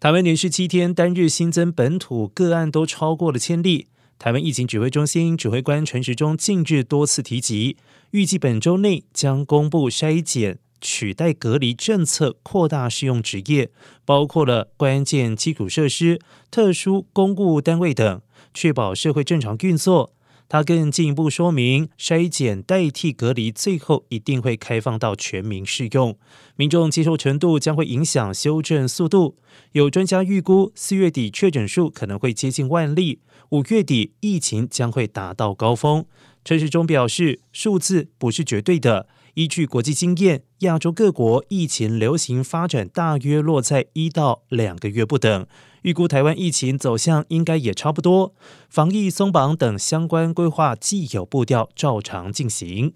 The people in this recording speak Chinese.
台湾连续七天单日新增本土个案都超过了千例。台湾疫情指挥中心指挥官陈时中近日多次提及，预计本周内将公布筛检取代隔离政策扩大适用职业，包括了关键基础设施、特殊公务单位等，确保社会正常运作。他更进一步说明，筛检代替隔离，最后一定会开放到全民适用，民众接受程度将会影响修正速度。有专家预估，四月底确诊数可能会接近万例，五月底疫情将会达到高峰。陈时中表示，数字不是绝对的。依据国际经验，亚洲各国疫情流行发展大约落在一到两个月不等。预估台湾疫情走向应该也差不多，防疫松绑等相关规划既有步调照常进行。